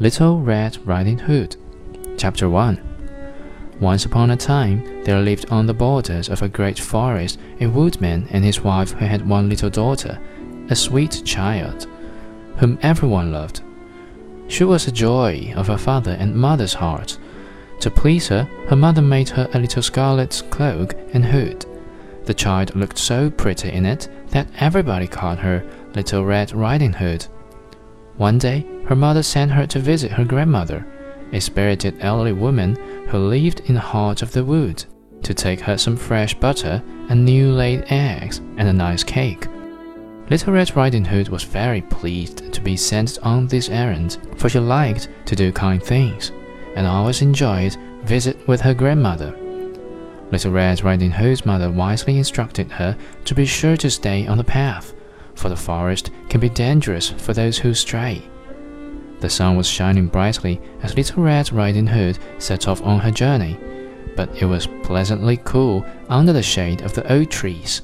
Little Red Riding Hood. Chapter 1 Once upon a time, there lived on the borders of a great forest a woodman and his wife who had one little daughter, a sweet child, whom everyone loved. She was the joy of her father and mother's hearts. To please her, her mother made her a little scarlet cloak and hood. The child looked so pretty in it that everybody called her Little Red Riding Hood. One day, her mother sent her to visit her grandmother, a spirited elderly woman who lived in the heart of the wood, to take her some fresh butter and new laid eggs and a nice cake. Little Red Riding Hood was very pleased to be sent on this errand, for she liked to do kind things, and always enjoyed visit with her grandmother. Little Red Riding Hood's mother wisely instructed her to be sure to stay on the path for the forest can be dangerous for those who stray. The sun was shining brightly as Little Red Riding Hood set off on her journey, but it was pleasantly cool under the shade of the oak trees.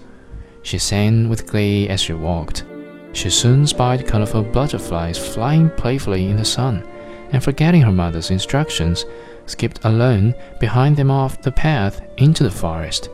She sang with glee as she walked. She soon spied colorful butterflies flying playfully in the sun, and forgetting her mother's instructions, skipped alone behind them off the path into the forest.